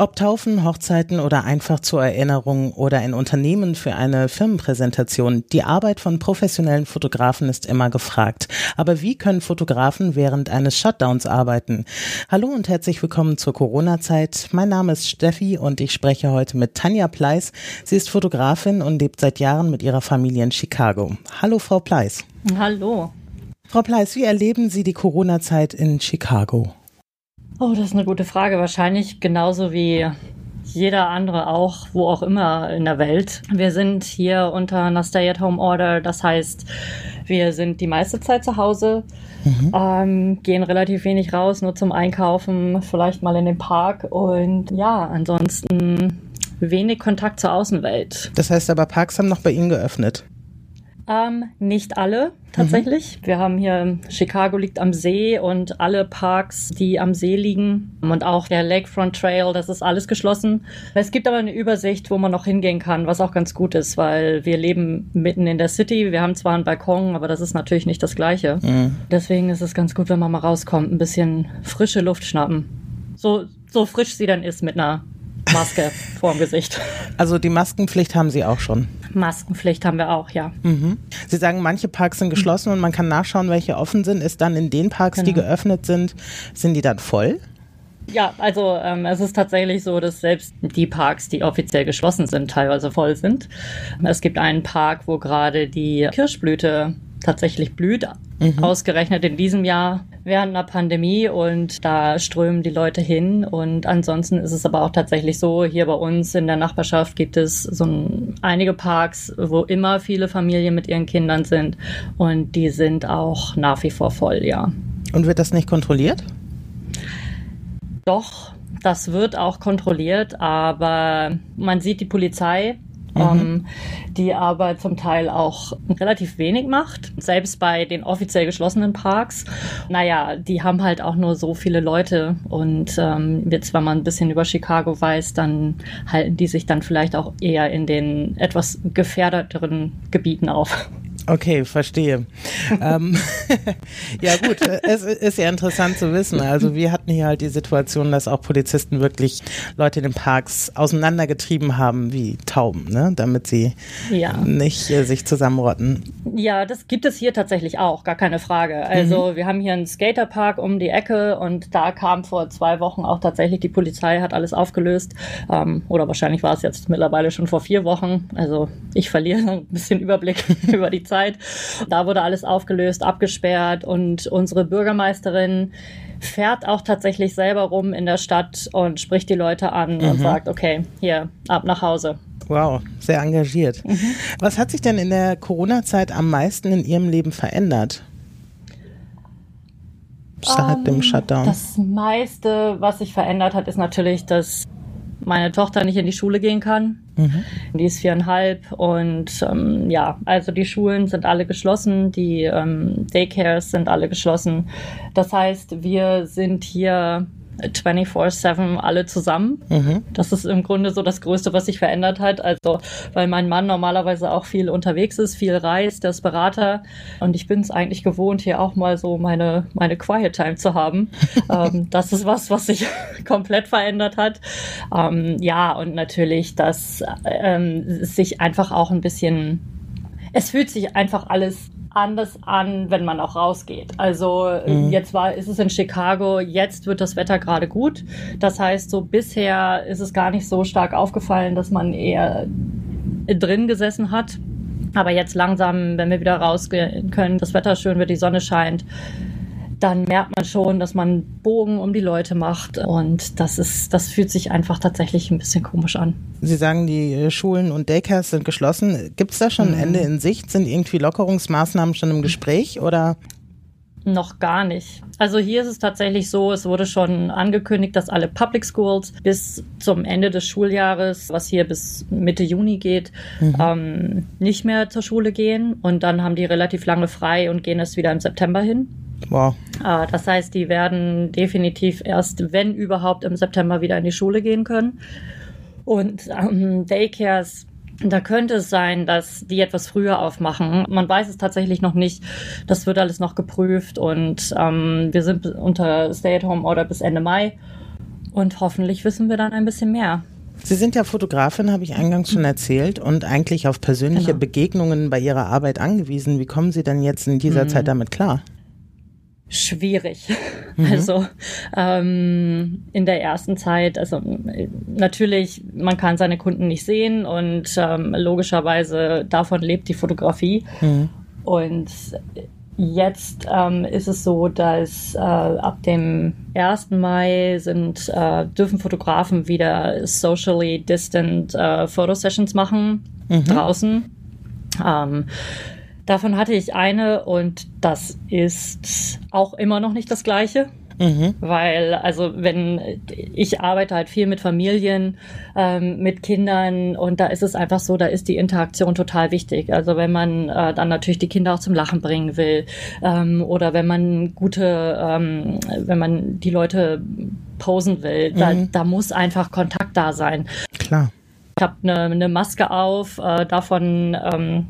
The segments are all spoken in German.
Ob Taufen, Hochzeiten oder einfach zur Erinnerung oder ein Unternehmen für eine Firmenpräsentation, die Arbeit von professionellen Fotografen ist immer gefragt. Aber wie können Fotografen während eines Shutdowns arbeiten? Hallo und herzlich willkommen zur Corona-Zeit. Mein Name ist Steffi und ich spreche heute mit Tanja Pleiss. Sie ist Fotografin und lebt seit Jahren mit ihrer Familie in Chicago. Hallo, Frau Pleiss. Hallo. Frau Pleiss, wie erleben Sie die Corona-Zeit in Chicago? Oh, das ist eine gute Frage. Wahrscheinlich genauso wie jeder andere auch, wo auch immer in der Welt. Wir sind hier unter einer Stay-at-Home-Order. Das heißt, wir sind die meiste Zeit zu Hause, mhm. ähm, gehen relativ wenig raus, nur zum Einkaufen, vielleicht mal in den Park und ja, ansonsten wenig Kontakt zur Außenwelt. Das heißt aber, Parks haben noch bei Ihnen geöffnet? Ähm, nicht alle tatsächlich. Mhm. Wir haben hier, Chicago liegt am See und alle Parks, die am See liegen und auch der Lakefront Trail, das ist alles geschlossen. Es gibt aber eine Übersicht, wo man noch hingehen kann, was auch ganz gut ist, weil wir leben mitten in der City. Wir haben zwar einen Balkon, aber das ist natürlich nicht das Gleiche. Mhm. Deswegen ist es ganz gut, wenn man mal rauskommt, ein bisschen frische Luft schnappen. So, so frisch sie dann ist mit einer Maske vorm Gesicht. Also die Maskenpflicht haben Sie auch schon? Maskenpflicht haben wir auch, ja. Mhm. Sie sagen, manche Parks sind geschlossen und man kann nachschauen, welche offen sind. Ist dann in den Parks, genau. die geöffnet sind, sind die dann voll? Ja, also ähm, es ist tatsächlich so, dass selbst die Parks, die offiziell geschlossen sind, teilweise voll sind. Es gibt einen Park, wo gerade die Kirschblüte tatsächlich blüht, mhm. ausgerechnet in diesem Jahr während einer Pandemie und da strömen die Leute hin und ansonsten ist es aber auch tatsächlich so, hier bei uns in der Nachbarschaft gibt es so ein, einige Parks, wo immer viele Familien mit ihren Kindern sind und die sind auch nach wie vor voll, ja. Und wird das nicht kontrolliert? Doch, das wird auch kontrolliert, aber man sieht die Polizei mhm. ähm, die aber zum Teil auch relativ wenig macht. Selbst bei den offiziell geschlossenen Parks. Naja, die haben halt auch nur so viele Leute und ähm, jetzt, wenn man ein bisschen über Chicago weiß, dann halten die sich dann vielleicht auch eher in den etwas gefährdeteren Gebieten auf. Okay, verstehe. ähm, ja gut, es ist ja interessant zu wissen. Also wir hatten hier halt die Situation, dass auch Polizisten wirklich Leute in den Parks auseinandergetrieben haben wie Tauben, ne? damit sie ja. nicht äh, sich zusammenrotten. Ja, das gibt es hier tatsächlich auch, gar keine Frage. Also mhm. wir haben hier einen Skaterpark um die Ecke und da kam vor zwei Wochen auch tatsächlich die Polizei, hat alles aufgelöst. Ähm, oder wahrscheinlich war es jetzt mittlerweile schon vor vier Wochen. Also ich verliere ein bisschen Überblick über die Zeit. Zeit. Da wurde alles aufgelöst, abgesperrt und unsere Bürgermeisterin fährt auch tatsächlich selber rum in der Stadt und spricht die Leute an mhm. und sagt, okay, hier, ab nach Hause. Wow, sehr engagiert. Mhm. Was hat sich denn in der Corona-Zeit am meisten in Ihrem Leben verändert? Seit um, dem ähm, Shutdown. Das meiste, was sich verändert hat, ist natürlich, dass meine Tochter nicht in die Schule gehen kann. Mhm. Die ist viereinhalb und ähm, ja, also die Schulen sind alle geschlossen, die ähm, Daycares sind alle geschlossen. Das heißt, wir sind hier 24-7 alle zusammen. Mhm. Das ist im Grunde so das Größte, was sich verändert hat. Also, weil mein Mann normalerweise auch viel unterwegs ist, viel reist, der ist Berater. Und ich bin es eigentlich gewohnt, hier auch mal so meine, meine Quiet Time zu haben. ähm, das ist was, was sich komplett verändert hat. Ähm, ja, und natürlich, dass ähm, sich einfach auch ein bisschen, es fühlt sich einfach alles anders an, wenn man auch rausgeht. Also mhm. jetzt war, ist es in Chicago, jetzt wird das Wetter gerade gut. Das heißt, so bisher ist es gar nicht so stark aufgefallen, dass man eher drin gesessen hat. Aber jetzt langsam, wenn wir wieder rausgehen können, das Wetter schön wird, die Sonne scheint, dann merkt man schon, dass man Bogen um die Leute macht und das ist, das fühlt sich einfach tatsächlich ein bisschen komisch an. Sie sagen, die äh, Schulen und Daycares sind geschlossen. Gibt es da schon ein mhm. Ende in Sicht? Sind irgendwie Lockerungsmaßnahmen schon im Gespräch oder? Noch gar nicht. Also hier ist es tatsächlich so, es wurde schon angekündigt, dass alle Public Schools bis zum Ende des Schuljahres, was hier bis Mitte Juni geht, mhm. ähm, nicht mehr zur Schule gehen. Und dann haben die relativ lange frei und gehen es wieder im September hin. Wow. Ah, das heißt, die werden definitiv erst, wenn überhaupt, im September wieder in die Schule gehen können. Und ähm, Daycares Da könnte es sein, dass die etwas früher aufmachen. Man weiß es tatsächlich noch nicht. Das wird alles noch geprüft und ähm, wir sind unter Stay-at-Home-Order bis Ende Mai und hoffentlich wissen wir dann ein bisschen mehr. Sie sind ja Fotografin, habe ich eingangs schon erzählt, und eigentlich auf persönliche genau. Begegnungen bei Ihrer Arbeit angewiesen. Wie kommen Sie denn jetzt in dieser mhm. Zeit damit klar? Schwierig. Mhm. Also ähm, in der ersten Zeit, also natürlich, man kann seine Kunden nicht sehen und ähm, logischerweise davon lebt die Fotografie. Mhm. Und jetzt ähm, ist es so, dass äh, ab dem 1. Mai sind, äh, dürfen Fotografen wieder socially distant äh, Fotosessions machen mhm. draußen. Ähm, Davon hatte ich eine und das ist auch immer noch nicht das gleiche. Mhm. Weil, also wenn ich arbeite halt viel mit Familien, ähm, mit Kindern und da ist es einfach so, da ist die Interaktion total wichtig. Also wenn man äh, dann natürlich die Kinder auch zum Lachen bringen will ähm, oder wenn man gute, ähm, wenn man die Leute posen will, mhm. da, da muss einfach Kontakt da sein. Klar. Ich habe eine, eine Maske auf, äh, davon ähm,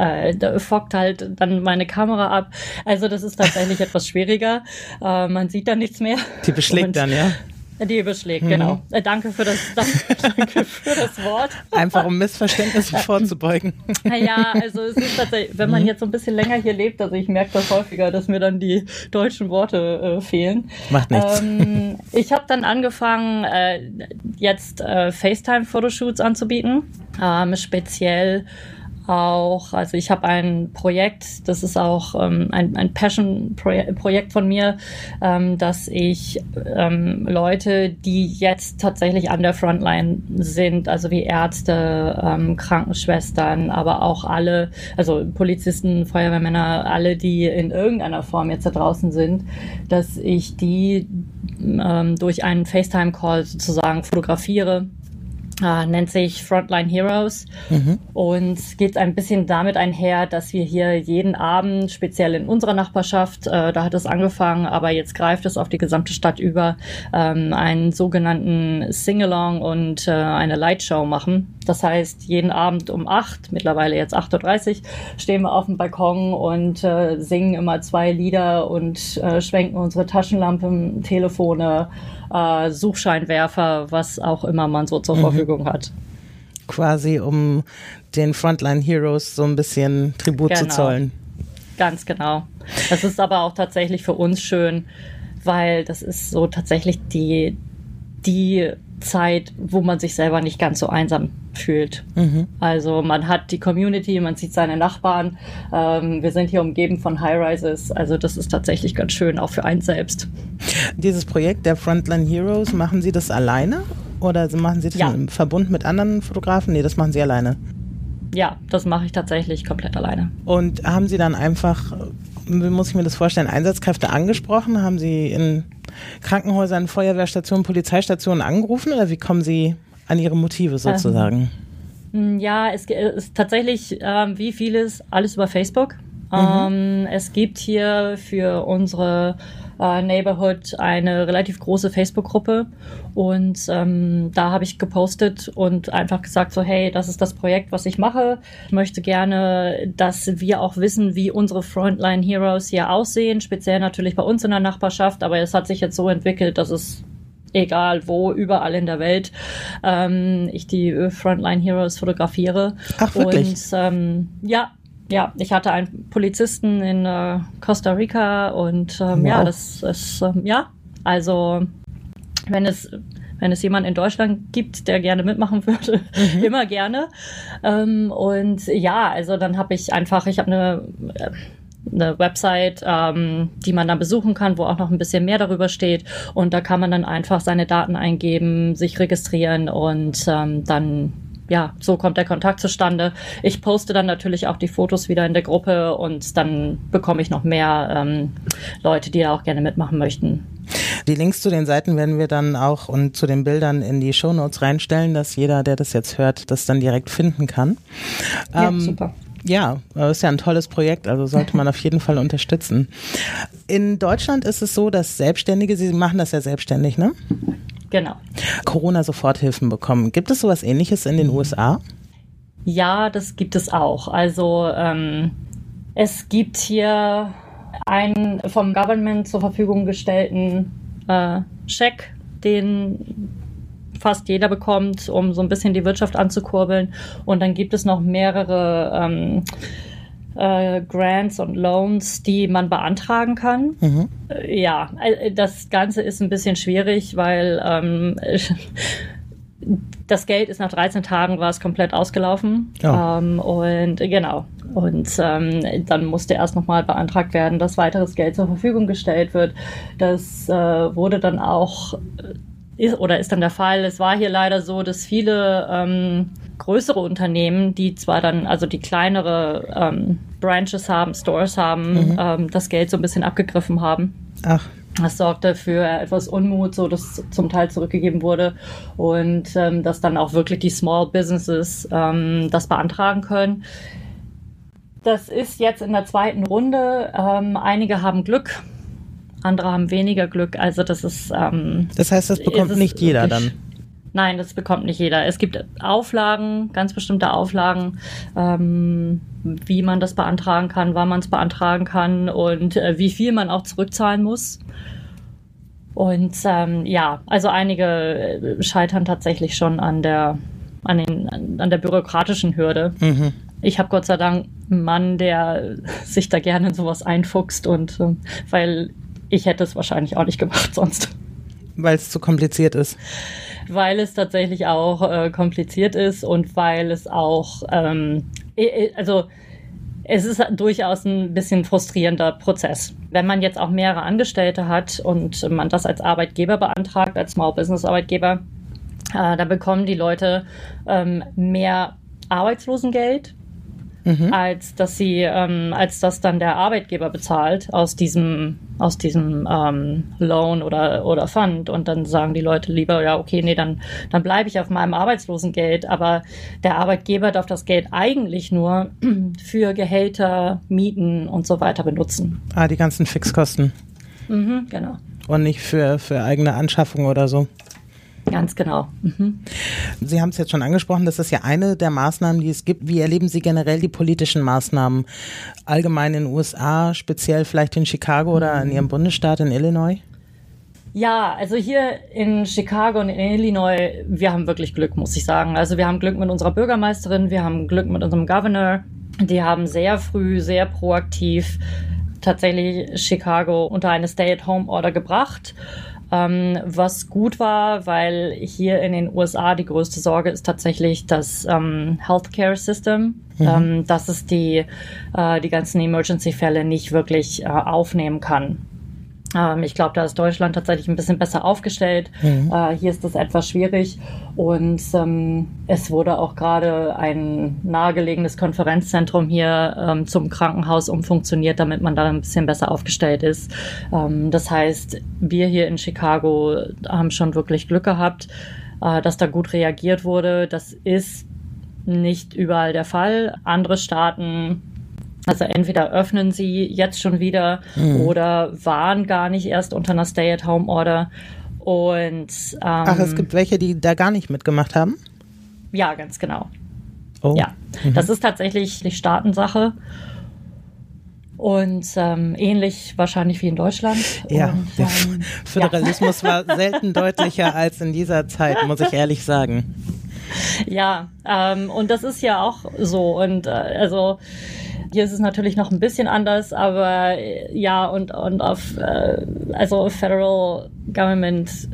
äh, da fockt halt dann meine Kamera ab. Also das ist tatsächlich etwas schwieriger. Äh, man sieht da nichts mehr. Die beschlägt Und, dann, ja? Die überschlägt, mhm. genau. Äh, danke, für das, danke für das Wort. Einfach um Missverständnisse vorzubeugen. Ja, also es ist tatsächlich, wenn man mhm. jetzt so ein bisschen länger hier lebt, also ich merke das häufiger, dass mir dann die deutschen Worte äh, fehlen. Macht nichts. Ähm, ich habe dann angefangen, äh, jetzt äh, FaceTime-Fotoshoots anzubieten, ähm, speziell auch, also ich habe ein Projekt, das ist auch ähm, ein, ein Passion-Projekt von mir, ähm, dass ich ähm, Leute, die jetzt tatsächlich an der Frontline sind, also wie Ärzte, ähm, Krankenschwestern, aber auch alle, also Polizisten, Feuerwehrmänner, alle, die in irgendeiner Form jetzt da draußen sind, dass ich die ähm, durch einen FaceTime-Call sozusagen fotografiere äh, nennt sich Frontline Heroes mhm. und geht ein bisschen damit einher, dass wir hier jeden Abend, speziell in unserer Nachbarschaft, äh, da hat es angefangen, aber jetzt greift es auf die gesamte Stadt über, ähm, einen sogenannten Singalong und äh, eine Lightshow machen. Das heißt, jeden Abend um acht, mittlerweile jetzt 8.30 Uhr, stehen wir auf dem Balkon und äh, singen immer zwei Lieder und äh, schwenken unsere Taschenlampen, Telefone, äh, Suchscheinwerfer, was auch immer man so zur mhm. Verfügung hat. Quasi, um den Frontline Heroes so ein bisschen Tribut genau. zu zollen. Ganz genau. Das ist aber auch tatsächlich für uns schön, weil das ist so tatsächlich die, die Zeit, wo man sich selber nicht ganz so einsam fühlt. Mhm. Also man hat die Community, man sieht seine Nachbarn. Ähm, wir sind hier umgeben von High-Rises. Also das ist tatsächlich ganz schön, auch für einen selbst. Dieses Projekt der Frontline Heroes, machen Sie das alleine? Oder machen Sie das ja. im Verbund mit anderen Fotografen? Nee, das machen Sie alleine. Ja, das mache ich tatsächlich komplett alleine. Und haben Sie dann einfach, wie muss ich mir das vorstellen, Einsatzkräfte angesprochen? Haben Sie in Krankenhäusern, Feuerwehrstationen, Polizeistationen angerufen oder wie kommen Sie an Ihre Motive sozusagen? Ähm, ja, es ist tatsächlich ähm, wie vieles alles über Facebook. Mhm. Ähm, es gibt hier für unsere äh, Neighborhood eine relativ große Facebook-Gruppe und ähm, da habe ich gepostet und einfach gesagt so, hey, das ist das Projekt, was ich mache. Ich möchte gerne, dass wir auch wissen, wie unsere Frontline Heroes hier aussehen, speziell natürlich bei uns in der Nachbarschaft, aber es hat sich jetzt so entwickelt, dass es egal wo, überall in der Welt, ähm, ich die Frontline Heroes fotografiere. Ach, wirklich? Und ähm, ja, ja, ich hatte einen Polizisten in äh, Costa Rica und ähm, wow. ja, das ist, ähm, ja, also wenn es wenn es jemand in Deutschland gibt, der gerne mitmachen würde, mhm. immer gerne. Ähm, und ja, also dann habe ich einfach, ich habe eine äh, eine Website, ähm, die man dann besuchen kann, wo auch noch ein bisschen mehr darüber steht. Und da kann man dann einfach seine Daten eingeben, sich registrieren und ähm, dann ja, so kommt der Kontakt zustande. Ich poste dann natürlich auch die Fotos wieder in der Gruppe und dann bekomme ich noch mehr ähm, Leute, die da auch gerne mitmachen möchten. Die Links zu den Seiten werden wir dann auch und zu den Bildern in die Show Notes reinstellen, dass jeder, der das jetzt hört, das dann direkt finden kann. Ja, ähm, super. Ja, das ist ja ein tolles Projekt, also sollte man auf jeden Fall unterstützen. In Deutschland ist es so, dass Selbstständige, Sie machen das ja selbstständig, ne? Genau. Corona-Soforthilfen bekommen. Gibt es sowas ähnliches in den USA? Ja, das gibt es auch. Also ähm, es gibt hier einen vom Government zur Verfügung gestellten äh, Scheck, den fast jeder bekommt, um so ein bisschen die Wirtschaft anzukurbeln. Und dann gibt es noch mehrere ähm, äh, Grants und Loans, die man beantragen kann. Mhm. Äh, ja, äh, das Ganze ist ein bisschen schwierig, weil ähm, das Geld ist nach 13 Tagen war es komplett ausgelaufen. Ja. Ähm, und genau. Und ähm, dann musste erst nochmal beantragt werden, dass weiteres Geld zur Verfügung gestellt wird. Das äh, wurde dann auch ist, oder ist dann der Fall. Es war hier leider so, dass viele ähm, größere Unternehmen, die zwar dann, also die kleinere ähm, Branches haben, Stores haben, mhm. ähm, das Geld so ein bisschen abgegriffen haben. Ach. Das sorgte für etwas Unmut, so dass zum Teil zurückgegeben wurde und ähm, dass dann auch wirklich die Small Businesses ähm, das beantragen können. Das ist jetzt in der zweiten Runde. Ähm, einige haben Glück, andere haben weniger Glück. Also das ist. Ähm, das heißt, das bekommt nicht jeder dann. Nein, das bekommt nicht jeder. Es gibt Auflagen, ganz bestimmte Auflagen, ähm, wie man das beantragen kann, wann man es beantragen kann und äh, wie viel man auch zurückzahlen muss. Und ähm, ja, also einige äh, scheitern tatsächlich schon an der, an, den, an der bürokratischen Hürde. Mhm. Ich habe Gott sei Dank einen Mann, der sich da gerne in sowas einfuchst und äh, weil ich hätte es wahrscheinlich auch nicht gemacht sonst. Weil es zu kompliziert ist. Weil es tatsächlich auch äh, kompliziert ist und weil es auch, ähm, also es ist durchaus ein bisschen frustrierender Prozess. Wenn man jetzt auch mehrere Angestellte hat und man das als Arbeitgeber beantragt, als Small Business Arbeitgeber, äh, da bekommen die Leute ähm, mehr Arbeitslosengeld mhm. als dass sie, ähm, als dass dann der Arbeitgeber bezahlt aus diesem, aus diesem ähm, Loan oder, oder Fund. Und dann sagen die Leute lieber, ja, okay, nee, dann, dann bleibe ich auf meinem Arbeitslosengeld. Aber der Arbeitgeber darf das Geld eigentlich nur für Gehälter, Mieten und so weiter benutzen. Ah, die ganzen Fixkosten. Mhm, genau. Und nicht für, für eigene Anschaffung oder so. Ganz genau. Mhm. Sie haben es jetzt schon angesprochen, das ist ja eine der Maßnahmen, die es gibt. Wie erleben Sie generell die politischen Maßnahmen allgemein in den USA, speziell vielleicht in Chicago oder in Ihrem Bundesstaat in Illinois? Ja, also hier in Chicago und in Illinois, wir haben wirklich Glück, muss ich sagen. Also wir haben Glück mit unserer Bürgermeisterin, wir haben Glück mit unserem Governor. Die haben sehr früh, sehr proaktiv tatsächlich Chicago unter eine Stay-at-Home-Order gebracht ähm, was gut war, weil hier in den USA die größte Sorge ist tatsächlich das ähm, Healthcare System, mhm. ähm, dass es die, äh, die ganzen Emergency-Fälle nicht wirklich äh, aufnehmen kann. Ähm, ich glaube, da ist Deutschland tatsächlich ein bisschen besser aufgestellt. Mhm. Äh, hier ist das etwas schwierig. Und ähm, es wurde auch gerade ein nahegelegenes Konferenzzentrum hier ähm, zum Krankenhaus umfunktioniert, damit man da ein bisschen besser aufgestellt ist. Ähm, das heißt, wir hier in Chicago haben schon wirklich Glück gehabt, äh, dass da gut reagiert wurde. Das ist nicht überall der Fall. Andere Staaten also entweder öffnen sie jetzt schon wieder mhm. oder waren gar nicht erst unter einer Stay-at-Home-Order. Und ähm, ach, es gibt welche, die da gar nicht mitgemacht haben. Ja, ganz genau. Oh. Ja, mhm. das ist tatsächlich die Staatensache. Und ähm, ähnlich wahrscheinlich wie in Deutschland. Ja, und, ähm, Föderalismus ja. war selten deutlicher als in dieser Zeit, muss ich ehrlich sagen. Ja, ähm, und das ist ja auch so. Und äh, also hier ist es natürlich noch ein bisschen anders, aber äh, ja, und, und auf, äh, also Federal Government,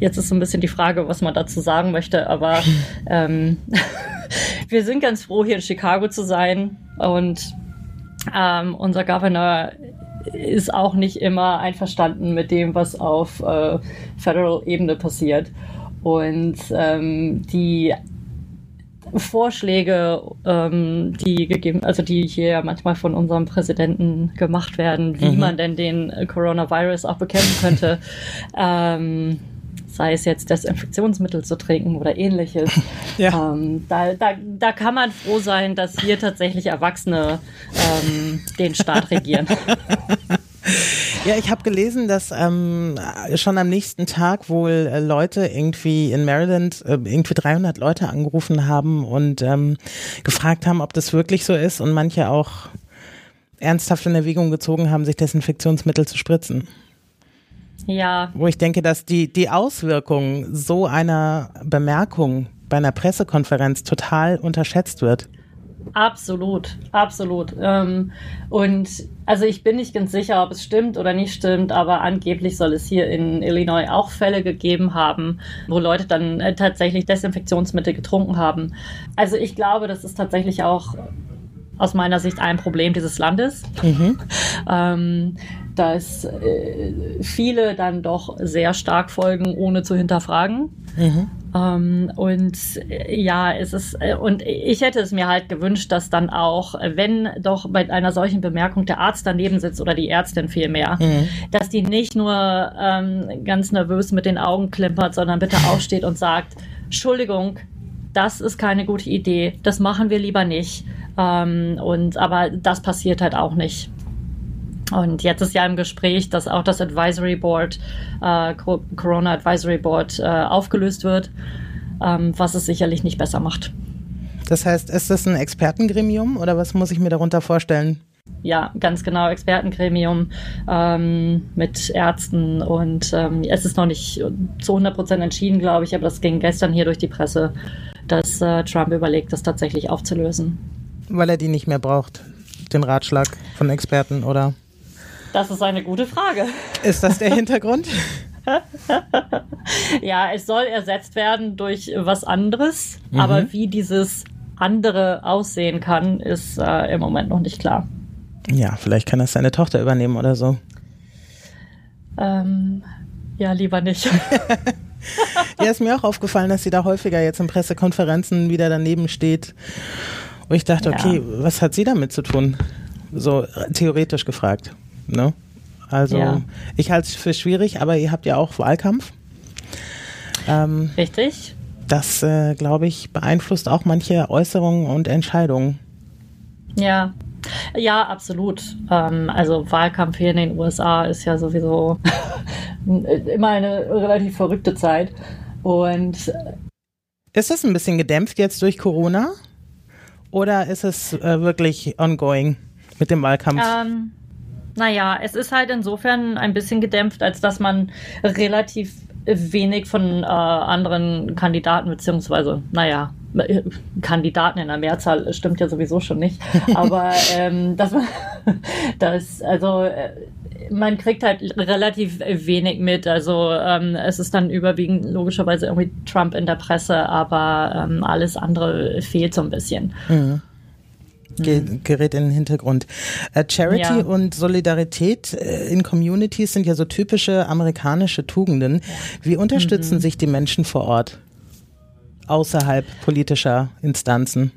jetzt ist so ein bisschen die Frage, was man dazu sagen möchte, aber ähm, wir sind ganz froh, hier in Chicago zu sein und ähm, unser Governor ist auch nicht immer einverstanden mit dem, was auf äh, Federal-Ebene passiert. Und ähm, die Vorschläge, ähm, die gegeben, also die hier manchmal von unserem Präsidenten gemacht werden, wie mhm. man denn den Coronavirus auch bekämpfen könnte. ähm, sei es jetzt Desinfektionsmittel zu trinken oder ähnliches. Ja. Ähm, da, da, da kann man froh sein, dass hier tatsächlich Erwachsene ähm, den Staat regieren. Ja, ich habe gelesen, dass ähm, schon am nächsten Tag wohl äh, Leute irgendwie in Maryland äh, irgendwie 300 Leute angerufen haben und ähm, gefragt haben, ob das wirklich so ist und manche auch ernsthaft in Erwägung gezogen haben, sich Desinfektionsmittel zu spritzen. Ja. Wo ich denke, dass die, die Auswirkungen so einer Bemerkung bei einer Pressekonferenz total unterschätzt wird. Absolut, absolut. Ähm, und also ich bin nicht ganz sicher, ob es stimmt oder nicht stimmt, aber angeblich soll es hier in Illinois auch Fälle gegeben haben, wo Leute dann äh, tatsächlich Desinfektionsmittel getrunken haben. Also ich glaube, das ist tatsächlich auch aus meiner Sicht ein Problem dieses Landes. Mhm. ähm, dass äh, viele dann doch sehr stark folgen, ohne zu hinterfragen. Mhm. Ähm, und äh, ja, es ist, äh, und ich hätte es mir halt gewünscht, dass dann auch, wenn doch bei einer solchen Bemerkung der Arzt daneben sitzt oder die Ärztin vielmehr, mhm. dass die nicht nur ähm, ganz nervös mit den Augen klimpert, sondern bitte aufsteht und sagt, Entschuldigung, das ist keine gute Idee, das machen wir lieber nicht. Ähm, und aber das passiert halt auch nicht. Und jetzt ist ja im Gespräch, dass auch das Advisory Board, äh, Corona Advisory Board, äh, aufgelöst wird, ähm, was es sicherlich nicht besser macht. Das heißt, ist das ein Expertengremium oder was muss ich mir darunter vorstellen? Ja, ganz genau, Expertengremium ähm, mit Ärzten und ähm, es ist noch nicht zu 100 Prozent entschieden, glaube ich, aber das ging gestern hier durch die Presse, dass äh, Trump überlegt, das tatsächlich aufzulösen. Weil er die nicht mehr braucht, den Ratschlag von Experten, oder? Das ist eine gute Frage. Ist das der Hintergrund? ja, es soll ersetzt werden durch was anderes, mhm. aber wie dieses andere aussehen kann, ist äh, im Moment noch nicht klar. Ja, vielleicht kann das seine Tochter übernehmen oder so. Ähm, ja, lieber nicht. ja, ist mir auch aufgefallen, dass sie da häufiger jetzt in Pressekonferenzen wieder daneben steht. Und ich dachte, okay, ja. was hat sie damit zu tun? So theoretisch gefragt. Ne? Also ja. ich halte es für schwierig, aber ihr habt ja auch Wahlkampf. Ähm, Richtig. Das, äh, glaube ich, beeinflusst auch manche Äußerungen und Entscheidungen. Ja, ja, absolut. Ähm, also Wahlkampf hier in den USA ist ja sowieso immer eine relativ verrückte Zeit. Und äh, ist das ein bisschen gedämpft jetzt durch Corona? Oder ist es äh, wirklich ongoing mit dem Wahlkampf? Ähm, naja, es ist halt insofern ein bisschen gedämpft, als dass man relativ wenig von äh, anderen Kandidaten, beziehungsweise, naja, Kandidaten in der Mehrzahl stimmt ja sowieso schon nicht, aber ähm, dass man, das, also äh, man kriegt halt relativ wenig mit. Also ähm, es ist dann überwiegend logischerweise irgendwie Trump in der Presse, aber ähm, alles andere fehlt so ein bisschen. Mhm. Ge gerät in den Hintergrund. Äh, Charity ja. und Solidarität äh, in Communities sind ja so typische amerikanische Tugenden. Wie unterstützen mhm. sich die Menschen vor Ort außerhalb politischer Instanzen?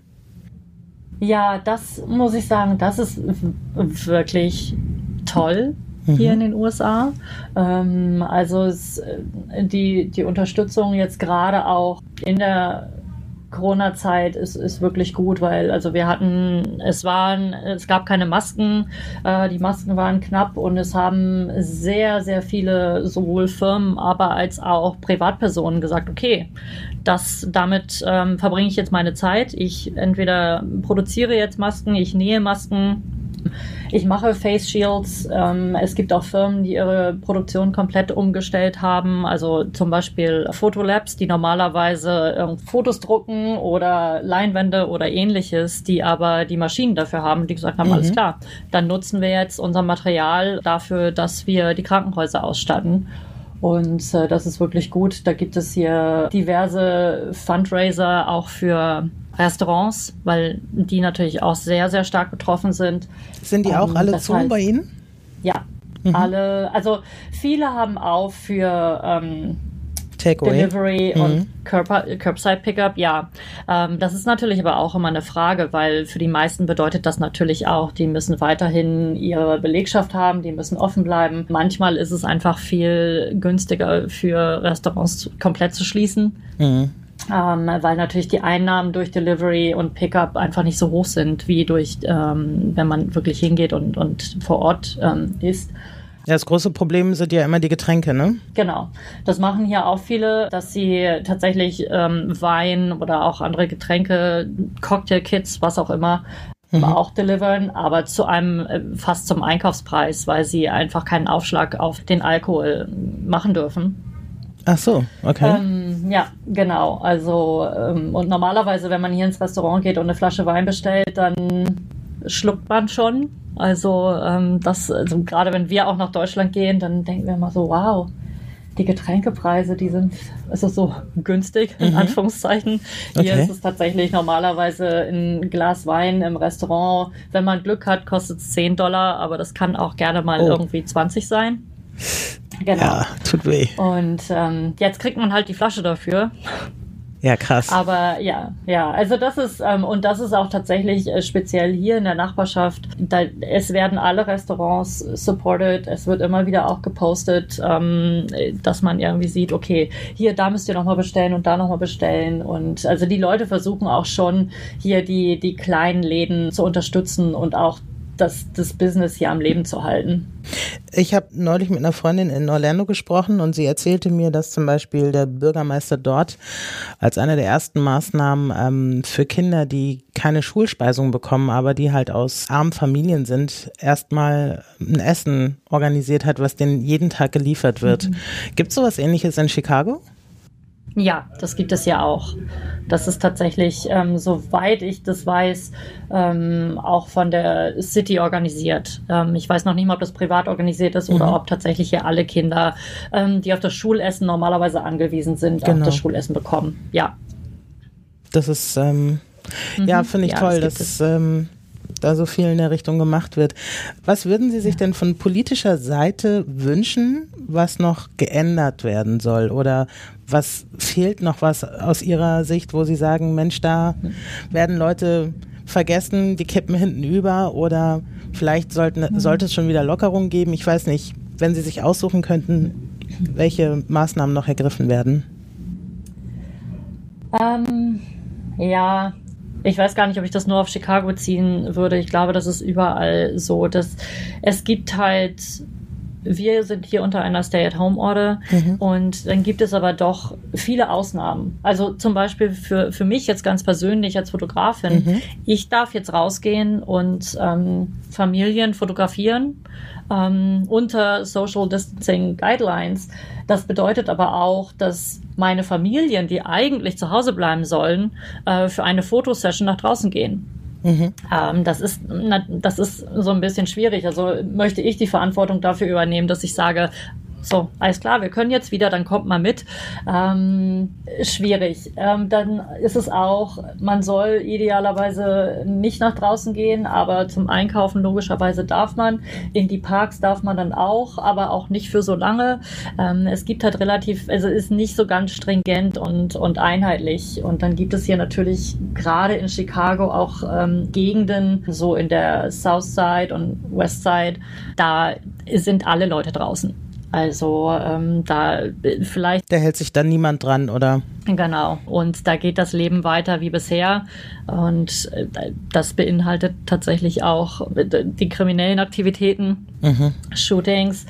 Ja, das muss ich sagen, das ist wirklich toll hier mhm. in den USA. Ähm, also es, äh, die, die Unterstützung jetzt gerade auch in der Corona-Zeit ist, ist wirklich gut, weil also wir hatten, es waren, es gab keine Masken, äh, die Masken waren knapp und es haben sehr, sehr viele sowohl Firmen, aber als auch Privatpersonen gesagt, okay, das, damit ähm, verbringe ich jetzt meine Zeit. Ich entweder produziere jetzt Masken, ich nähe Masken, ich mache Face Shields. Ähm, es gibt auch Firmen, die ihre Produktion komplett umgestellt haben. Also zum Beispiel Fotolabs, die normalerweise äh, Fotos drucken oder Leinwände oder ähnliches, die aber die Maschinen dafür haben, die gesagt haben, mhm. alles klar, dann nutzen wir jetzt unser Material dafür, dass wir die Krankenhäuser ausstatten. Und äh, das ist wirklich gut. Da gibt es hier diverse Fundraiser auch für Restaurants, weil die natürlich auch sehr, sehr stark betroffen sind. Sind die auch ähm, alle zu heißt, bei Ihnen? Ja, mhm. alle. Also viele haben auch für ähm, Delivery mhm. und Curbside Pickup, ja. Ähm, das ist natürlich aber auch immer eine Frage, weil für die meisten bedeutet das natürlich auch, die müssen weiterhin ihre Belegschaft haben, die müssen offen bleiben. Manchmal ist es einfach viel günstiger für Restaurants komplett zu schließen. Mhm. Ähm, weil natürlich die Einnahmen durch Delivery und Pickup einfach nicht so hoch sind, wie durch, ähm, wenn man wirklich hingeht und, und vor Ort ähm, ist. Ja, das große Problem sind ja immer die Getränke, ne? Genau. Das machen hier auch viele, dass sie tatsächlich ähm, Wein oder auch andere Getränke, Cocktail-Kits, was auch immer, mhm. auch deliveren, aber zu einem äh, fast zum Einkaufspreis, weil sie einfach keinen Aufschlag auf den Alkohol machen dürfen. Ach so, okay. Ähm, ja, genau. Also, ähm, und normalerweise, wenn man hier ins Restaurant geht und eine Flasche Wein bestellt, dann schluckt man schon. Also, ähm, das, also gerade wenn wir auch nach Deutschland gehen, dann denken wir immer so, wow, die Getränkepreise, die sind also so günstig, in mhm. Anführungszeichen. Hier okay. ist es tatsächlich normalerweise ein Glas Wein im Restaurant. Wenn man Glück hat, kostet es 10 Dollar, aber das kann auch gerne mal oh. irgendwie 20 sein. Genau. Ja, tut weh. Und ähm, jetzt kriegt man halt die Flasche dafür. Ja, krass. Aber ja, ja, also das ist, ähm, und das ist auch tatsächlich äh, speziell hier in der Nachbarschaft. Da, es werden alle Restaurants supported. Es wird immer wieder auch gepostet, ähm, dass man irgendwie sieht, okay, hier, da müsst ihr nochmal bestellen und da nochmal bestellen. Und also die Leute versuchen auch schon hier die, die kleinen Läden zu unterstützen und auch das, das Business hier am Leben zu halten. Ich habe neulich mit einer Freundin in Orlando gesprochen und sie erzählte mir, dass zum Beispiel der Bürgermeister dort als eine der ersten Maßnahmen ähm, für Kinder, die keine Schulspeisung bekommen, aber die halt aus armen Familien sind, erstmal ein Essen organisiert hat, was denen jeden Tag geliefert wird. Mhm. Gibt es sowas ähnliches in Chicago? Ja, das gibt es ja auch. Das ist tatsächlich, ähm, soweit ich das weiß, ähm, auch von der City organisiert. Ähm, ich weiß noch nicht mal, ob das privat organisiert ist mhm. oder ob tatsächlich hier alle Kinder, ähm, die auf das Schulessen normalerweise angewiesen sind, genau. auch das Schulessen bekommen. Ja. Das ist, ähm, mhm. ja, finde ich ja, toll. Das, das ähm, da so viel in der Richtung gemacht wird. Was würden Sie sich denn von politischer Seite wünschen, was noch geändert werden soll? Oder was fehlt noch was aus Ihrer Sicht, wo Sie sagen, Mensch, da werden Leute vergessen, die kippen hinten über oder vielleicht sollten, sollte es schon wieder Lockerungen geben? Ich weiß nicht, wenn Sie sich aussuchen könnten, welche Maßnahmen noch ergriffen werden? Ähm, ja, ich weiß gar nicht, ob ich das nur auf Chicago ziehen würde. Ich glaube, das ist überall so, dass es gibt halt wir sind hier unter einer Stay-at-Home-Order mhm. und dann gibt es aber doch viele Ausnahmen. Also zum Beispiel für, für mich jetzt ganz persönlich als Fotografin, mhm. ich darf jetzt rausgehen und ähm, Familien fotografieren ähm, unter Social Distancing Guidelines. Das bedeutet aber auch, dass meine Familien, die eigentlich zu Hause bleiben sollen, äh, für eine Fotosession nach draußen gehen. Mhm. Ähm, das, ist, das ist so ein bisschen schwierig. Also möchte ich die Verantwortung dafür übernehmen, dass ich sage, so, alles klar, wir können jetzt wieder, dann kommt mal mit. Ähm, schwierig. Ähm, dann ist es auch, man soll idealerweise nicht nach draußen gehen, aber zum Einkaufen logischerweise darf man. In die Parks darf man dann auch, aber auch nicht für so lange. Ähm, es gibt halt relativ, also ist nicht so ganz stringent und, und einheitlich. Und dann gibt es hier natürlich gerade in Chicago auch ähm, Gegenden, so in der South Side und West Side, da sind alle Leute draußen. Also ähm, da vielleicht. Da hält sich dann niemand dran, oder? Genau. Und da geht das Leben weiter wie bisher. Und äh, das beinhaltet tatsächlich auch die kriminellen Aktivitäten, mhm. Shootings.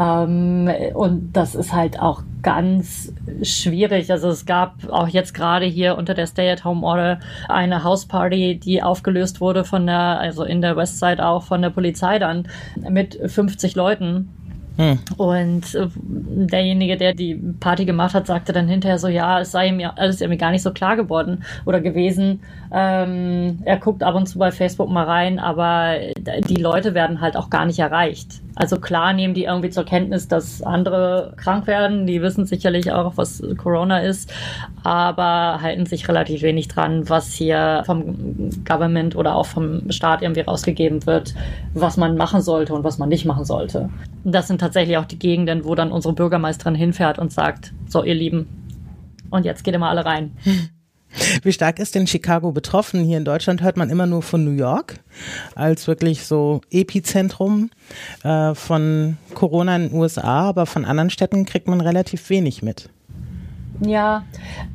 Ähm, und das ist halt auch ganz schwierig. Also es gab auch jetzt gerade hier unter der Stay-at-Home-Order eine Hausparty, die aufgelöst wurde von der, also in der Westside auch von der Polizei dann mit 50 Leuten. Hm. Und äh, derjenige, der die Party gemacht hat, sagte dann hinterher so, ja, es sei ihm ja alles irgendwie gar nicht so klar geworden oder gewesen. Ähm, er guckt ab und zu bei Facebook mal rein, aber die Leute werden halt auch gar nicht erreicht. Also klar nehmen die irgendwie zur Kenntnis, dass andere krank werden. Die wissen sicherlich auch, was Corona ist, aber halten sich relativ wenig dran, was hier vom Government oder auch vom Staat irgendwie rausgegeben wird, was man machen sollte und was man nicht machen sollte. Das sind tatsächlich auch die Gegenden, wo dann unsere Bürgermeisterin hinfährt und sagt, so ihr Lieben, und jetzt geht mal alle rein. Wie stark ist denn Chicago betroffen? Hier in Deutschland hört man immer nur von New York als wirklich so Epizentrum äh, von Corona in den USA, aber von anderen Städten kriegt man relativ wenig mit. Ja,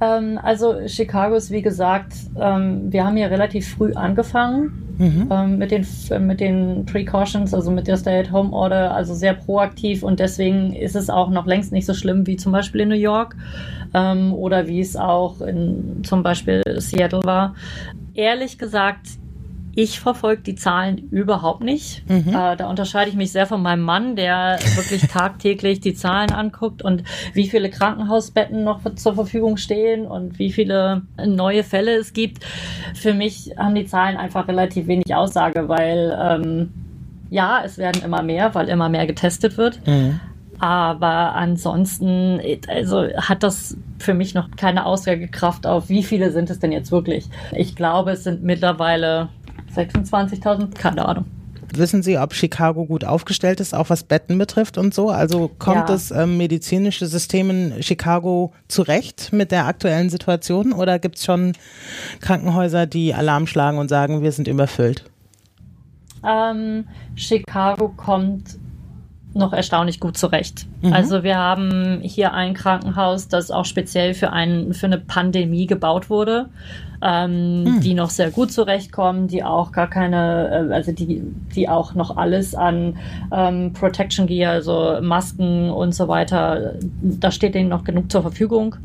ähm, also Chicago ist wie gesagt, ähm, wir haben hier relativ früh angefangen mhm. ähm, mit, den, mit den Precautions, also mit der Stay-at-Home-Order, also sehr proaktiv und deswegen ist es auch noch längst nicht so schlimm wie zum Beispiel in New York ähm, oder wie es auch in zum Beispiel Seattle war. Ehrlich gesagt, ich verfolge die Zahlen überhaupt nicht. Mhm. Äh, da unterscheide ich mich sehr von meinem Mann, der wirklich tagtäglich die Zahlen anguckt und wie viele Krankenhausbetten noch zur Verfügung stehen und wie viele neue Fälle es gibt. Für mich haben die Zahlen einfach relativ wenig Aussage, weil ähm, ja, es werden immer mehr, weil immer mehr getestet wird. Mhm. Aber ansonsten, also hat das für mich noch keine Aussagekraft auf, wie viele sind es denn jetzt wirklich. Ich glaube, es sind mittlerweile 26.000, keine Ahnung. Wissen Sie, ob Chicago gut aufgestellt ist, auch was Betten betrifft und so? Also kommt ja. das ähm, medizinische System in Chicago zurecht mit der aktuellen Situation oder gibt es schon Krankenhäuser, die Alarm schlagen und sagen, wir sind überfüllt? Ähm, Chicago kommt noch erstaunlich gut zurecht. Mhm. Also wir haben hier ein Krankenhaus, das auch speziell für, ein, für eine Pandemie gebaut wurde, ähm, mhm. die noch sehr gut zurechtkommen, die auch gar keine, äh, also die, die auch noch alles an ähm, Protection Gear, also Masken und so weiter, da steht denen noch genug zur Verfügung.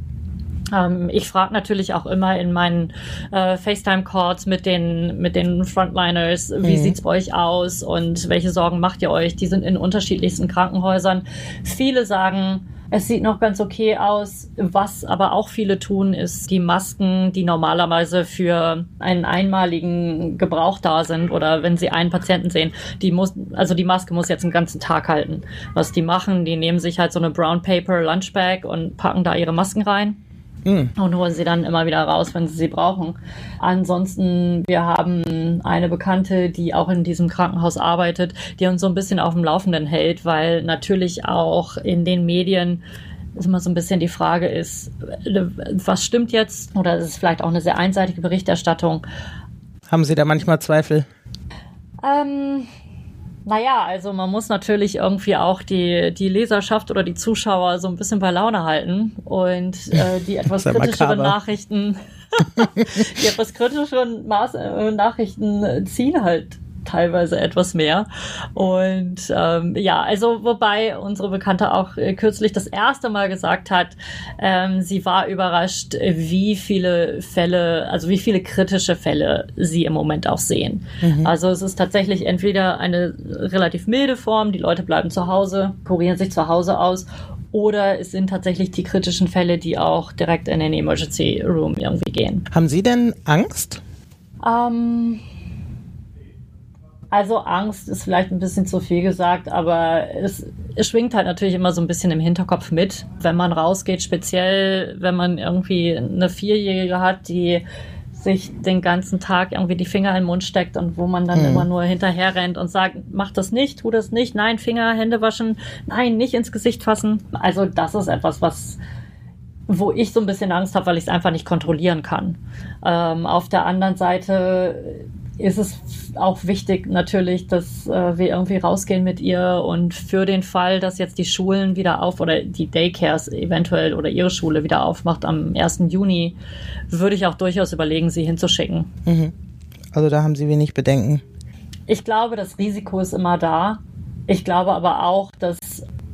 Ähm, ich frage natürlich auch immer in meinen äh, FaceTime-Calls mit den, mit den Frontliners, wie mhm. sieht's bei euch aus und welche Sorgen macht ihr euch? Die sind in unterschiedlichsten Krankenhäusern. Viele sagen, es sieht noch ganz okay aus. Was aber auch viele tun, ist die Masken, die normalerweise für einen einmaligen Gebrauch da sind oder wenn sie einen Patienten sehen, die muss, also die Maske muss jetzt einen ganzen Tag halten. Was die machen, die nehmen sich halt so eine Brown Paper Lunchbag und packen da ihre Masken rein Mhm. Und holen sie dann immer wieder raus, wenn sie sie brauchen. Ansonsten, wir haben eine Bekannte, die auch in diesem Krankenhaus arbeitet, die uns so ein bisschen auf dem Laufenden hält, weil natürlich auch in den Medien immer so ein bisschen die Frage ist, was stimmt jetzt? Oder ist es vielleicht auch eine sehr einseitige Berichterstattung? Haben Sie da manchmal Zweifel? Ähm, naja, also man muss natürlich irgendwie auch die, die Leserschaft oder die Zuschauer so ein bisschen bei Laune halten und äh, die etwas kritischeren Nachrichten, die etwas kritischeren Maß, äh, Nachrichten ziehen halt teilweise etwas mehr. Und ähm, ja, also wobei unsere Bekannte auch äh, kürzlich das erste Mal gesagt hat, ähm, sie war überrascht, wie viele Fälle, also wie viele kritische Fälle sie im Moment auch sehen. Mhm. Also es ist tatsächlich entweder eine relativ milde Form, die Leute bleiben zu Hause, kurieren sich zu Hause aus oder es sind tatsächlich die kritischen Fälle, die auch direkt in den Emergency Room irgendwie gehen. Haben Sie denn Angst? Ähm, also Angst ist vielleicht ein bisschen zu viel gesagt, aber es, es schwingt halt natürlich immer so ein bisschen im Hinterkopf mit, wenn man rausgeht, speziell wenn man irgendwie eine Vierjährige hat, die sich den ganzen Tag irgendwie die Finger in den Mund steckt und wo man dann hm. immer nur hinterher rennt und sagt, mach das nicht, tu das nicht, nein, Finger, Hände waschen, nein, nicht ins Gesicht fassen. Also das ist etwas, was wo ich so ein bisschen Angst habe, weil ich es einfach nicht kontrollieren kann. Ähm, auf der anderen Seite ist es auch wichtig natürlich, dass äh, wir irgendwie rausgehen mit ihr und für den Fall, dass jetzt die Schulen wieder auf oder die Daycares eventuell oder ihre Schule wieder aufmacht am 1. Juni, würde ich auch durchaus überlegen, sie hinzuschicken. Mhm. Also da haben Sie wenig Bedenken. Ich glaube, das Risiko ist immer da. Ich glaube aber auch, dass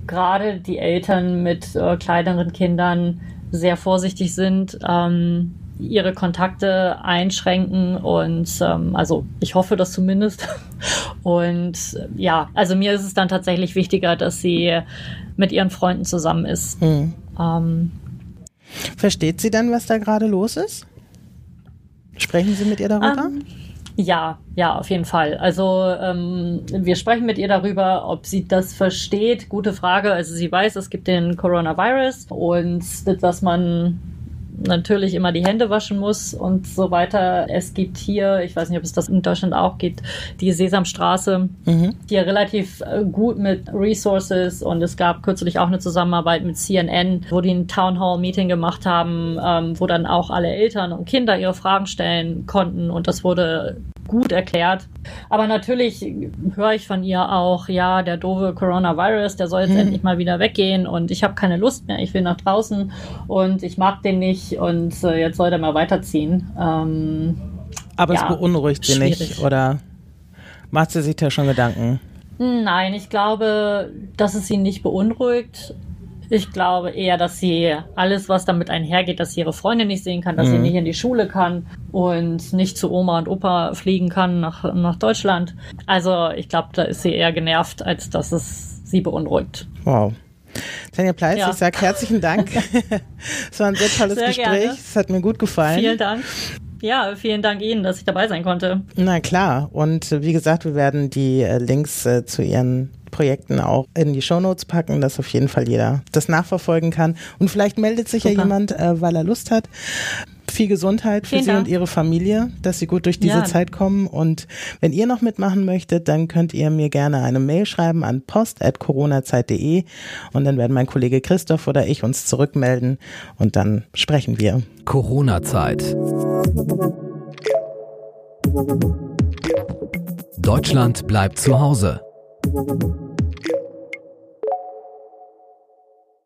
gerade die Eltern mit äh, kleineren Kindern sehr vorsichtig sind. Ähm, ihre Kontakte einschränken und ähm, also ich hoffe das zumindest. Und ja, also mir ist es dann tatsächlich wichtiger, dass sie mit ihren Freunden zusammen ist. Hm. Ähm, Versteht sie dann, was da gerade los ist? Sprechen Sie mit ihr darüber? Ähm, ja, ja, auf jeden Fall. Also ähm, wir sprechen mit ihr darüber, ob sie das versteht. Gute Frage. Also sie weiß, es gibt den Coronavirus und dass man natürlich immer die Hände waschen muss und so weiter. Es gibt hier, ich weiß nicht, ob es das in Deutschland auch gibt, die Sesamstraße, mhm. die relativ äh, gut mit Resources und es gab kürzlich auch eine Zusammenarbeit mit CNN, wo die ein Town Hall Meeting gemacht haben, ähm, wo dann auch alle Eltern und Kinder ihre Fragen stellen konnten und das wurde gut erklärt. Aber natürlich höre ich von ihr auch, ja, der doofe Coronavirus, der soll jetzt mhm. endlich mal wieder weggehen und ich habe keine Lust mehr, ich will nach draußen und ich mag den nicht und äh, jetzt soll der mal weiterziehen. Ähm, Aber ja, es beunruhigt sie schwierig. nicht, oder macht sie sich da schon Gedanken? Nein, ich glaube, dass es sie nicht beunruhigt. Ich glaube eher, dass sie alles, was damit einhergeht, dass sie ihre Freunde nicht sehen kann, dass mhm. sie nicht in die Schule kann und nicht zu Oma und Opa fliegen kann nach, nach Deutschland. Also ich glaube, da ist sie eher genervt, als dass es sie beunruhigt. Wow. Tanja Pleiss, ja. ich sage herzlichen Dank. es war ein sehr tolles sehr Gespräch. Gerne. Es hat mir gut gefallen. Vielen Dank. Ja, vielen Dank Ihnen, dass ich dabei sein konnte. Na klar. Und wie gesagt, wir werden die äh, Links äh, zu Ihren Projekten auch in die Shownotes packen, dass auf jeden Fall jeder das nachverfolgen kann. Und vielleicht meldet sich Super. ja jemand, äh, weil er Lust hat. Viel Gesundheit für Vielen Sie Dank. und Ihre Familie, dass Sie gut durch diese ja. Zeit kommen. Und wenn ihr noch mitmachen möchtet, dann könnt ihr mir gerne eine Mail schreiben an post.coronazeit.de und dann werden mein Kollege Christoph oder ich uns zurückmelden und dann sprechen wir. Corona-Zeit. Deutschland bleibt zu Hause. Thank you.